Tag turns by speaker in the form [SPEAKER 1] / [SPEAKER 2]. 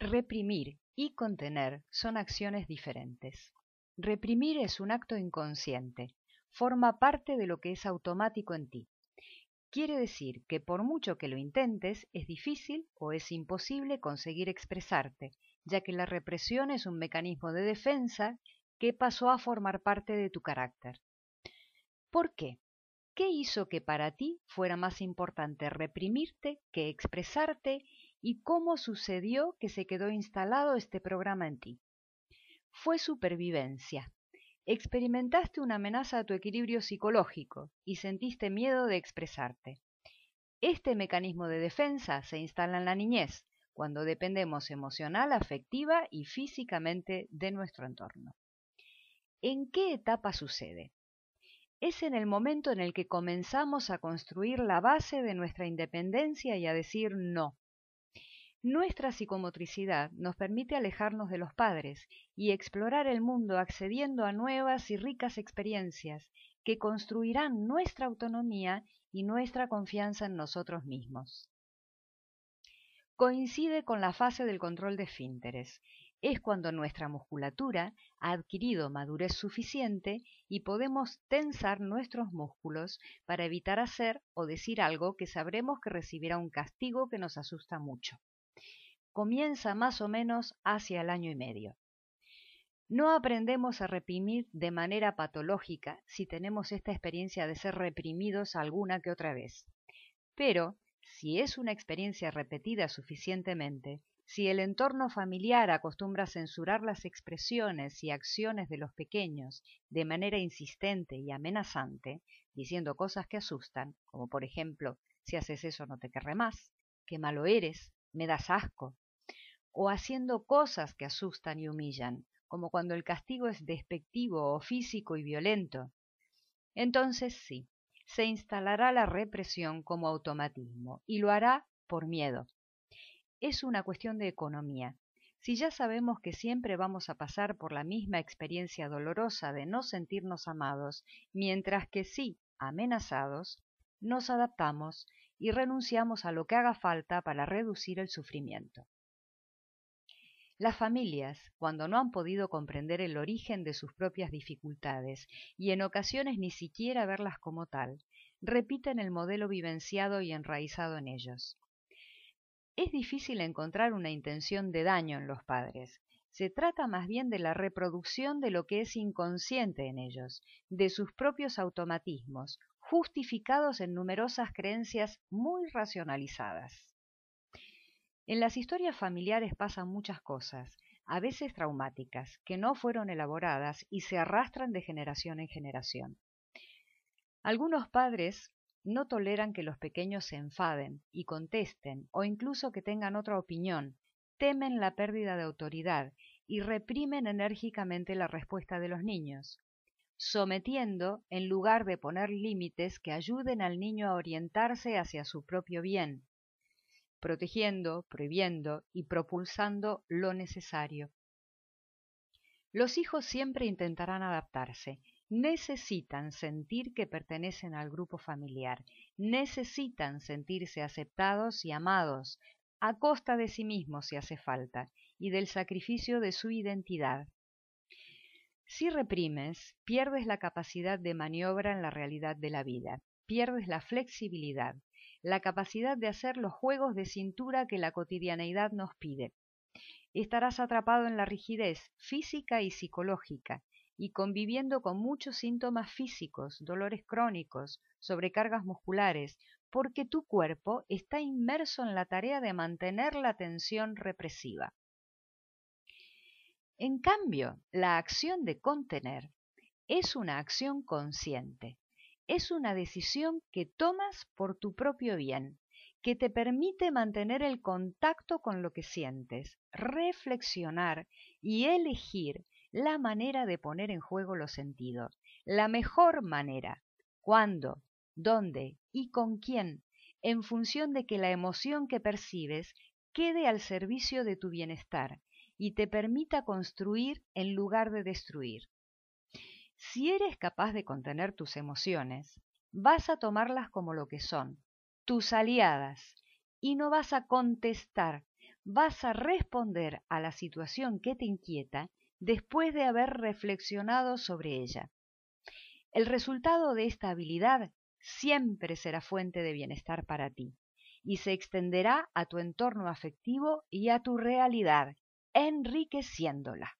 [SPEAKER 1] Reprimir y contener son acciones diferentes. Reprimir es un acto inconsciente, forma parte de lo que es automático en ti. Quiere decir que por mucho que lo intentes, es difícil o es imposible conseguir expresarte, ya que la represión es un mecanismo de defensa que pasó a formar parte de tu carácter. ¿Por qué? ¿Qué hizo que para ti fuera más importante reprimirte que expresarte y cómo sucedió que se quedó instalado este programa en ti? Fue supervivencia. Experimentaste una amenaza a tu equilibrio psicológico y sentiste miedo de expresarte. Este mecanismo de defensa se instala en la niñez, cuando dependemos emocional, afectiva y físicamente de nuestro entorno. ¿En qué etapa sucede? Es en el momento en el que comenzamos a construir la base de nuestra independencia y a decir no. Nuestra psicomotricidad nos permite alejarnos de los padres y explorar el mundo accediendo a nuevas y ricas experiencias que construirán nuestra autonomía y nuestra confianza en nosotros mismos. Coincide con la fase del control de esfínteres es cuando nuestra musculatura ha adquirido madurez suficiente y podemos tensar nuestros músculos para evitar hacer o decir algo que sabremos que recibirá un castigo que nos asusta mucho. Comienza más o menos hacia el año y medio. No aprendemos a reprimir de manera patológica si tenemos esta experiencia de ser reprimidos alguna que otra vez. Pero, si es una experiencia repetida suficientemente, si el entorno familiar acostumbra censurar las expresiones y acciones de los pequeños de manera insistente y amenazante, diciendo cosas que asustan, como por ejemplo, si haces eso no te querré más, qué malo eres, me das asco, o haciendo cosas que asustan y humillan, como cuando el castigo es despectivo o físico y violento, entonces sí, se instalará la represión como automatismo y lo hará por miedo, es una cuestión de economía. Si ya sabemos que siempre vamos a pasar por la misma experiencia dolorosa de no sentirnos amados, mientras que sí amenazados, nos adaptamos y renunciamos a lo que haga falta para reducir el sufrimiento. Las familias, cuando no han podido comprender el origen de sus propias dificultades y en ocasiones ni siquiera verlas como tal, repiten el modelo vivenciado y enraizado en ellos. Es difícil encontrar una intención de daño en los padres. Se trata más bien de la reproducción de lo que es inconsciente en ellos, de sus propios automatismos, justificados en numerosas creencias muy racionalizadas. En las historias familiares pasan muchas cosas, a veces traumáticas, que no fueron elaboradas y se arrastran de generación en generación. Algunos padres no toleran que los pequeños se enfaden y contesten o incluso que tengan otra opinión, temen la pérdida de autoridad y reprimen enérgicamente la respuesta de los niños, sometiendo en lugar de poner límites que ayuden al niño a orientarse hacia su propio bien, protegiendo, prohibiendo y propulsando lo necesario. Los hijos siempre intentarán adaptarse necesitan sentir que pertenecen al grupo familiar, necesitan sentirse aceptados y amados, a costa de sí mismos si hace falta, y del sacrificio de su identidad. Si reprimes, pierdes la capacidad de maniobra en la realidad de la vida, pierdes la flexibilidad, la capacidad de hacer los juegos de cintura que la cotidianeidad nos pide. Estarás atrapado en la rigidez física y psicológica, y conviviendo con muchos síntomas físicos, dolores crónicos, sobrecargas musculares, porque tu cuerpo está inmerso en la tarea de mantener la tensión represiva. En cambio, la acción de contener es una acción consciente, es una decisión que tomas por tu propio bien, que te permite mantener el contacto con lo que sientes, reflexionar y elegir la manera de poner en juego los sentidos, la mejor manera, cuándo, dónde y con quién, en función de que la emoción que percibes quede al servicio de tu bienestar y te permita construir en lugar de destruir. Si eres capaz de contener tus emociones, vas a tomarlas como lo que son, tus aliadas, y no vas a contestar, vas a responder a la situación que te inquieta después de haber reflexionado sobre ella. El resultado de esta habilidad siempre será fuente de bienestar para ti y se extenderá a tu entorno afectivo y a tu realidad, enriqueciéndola.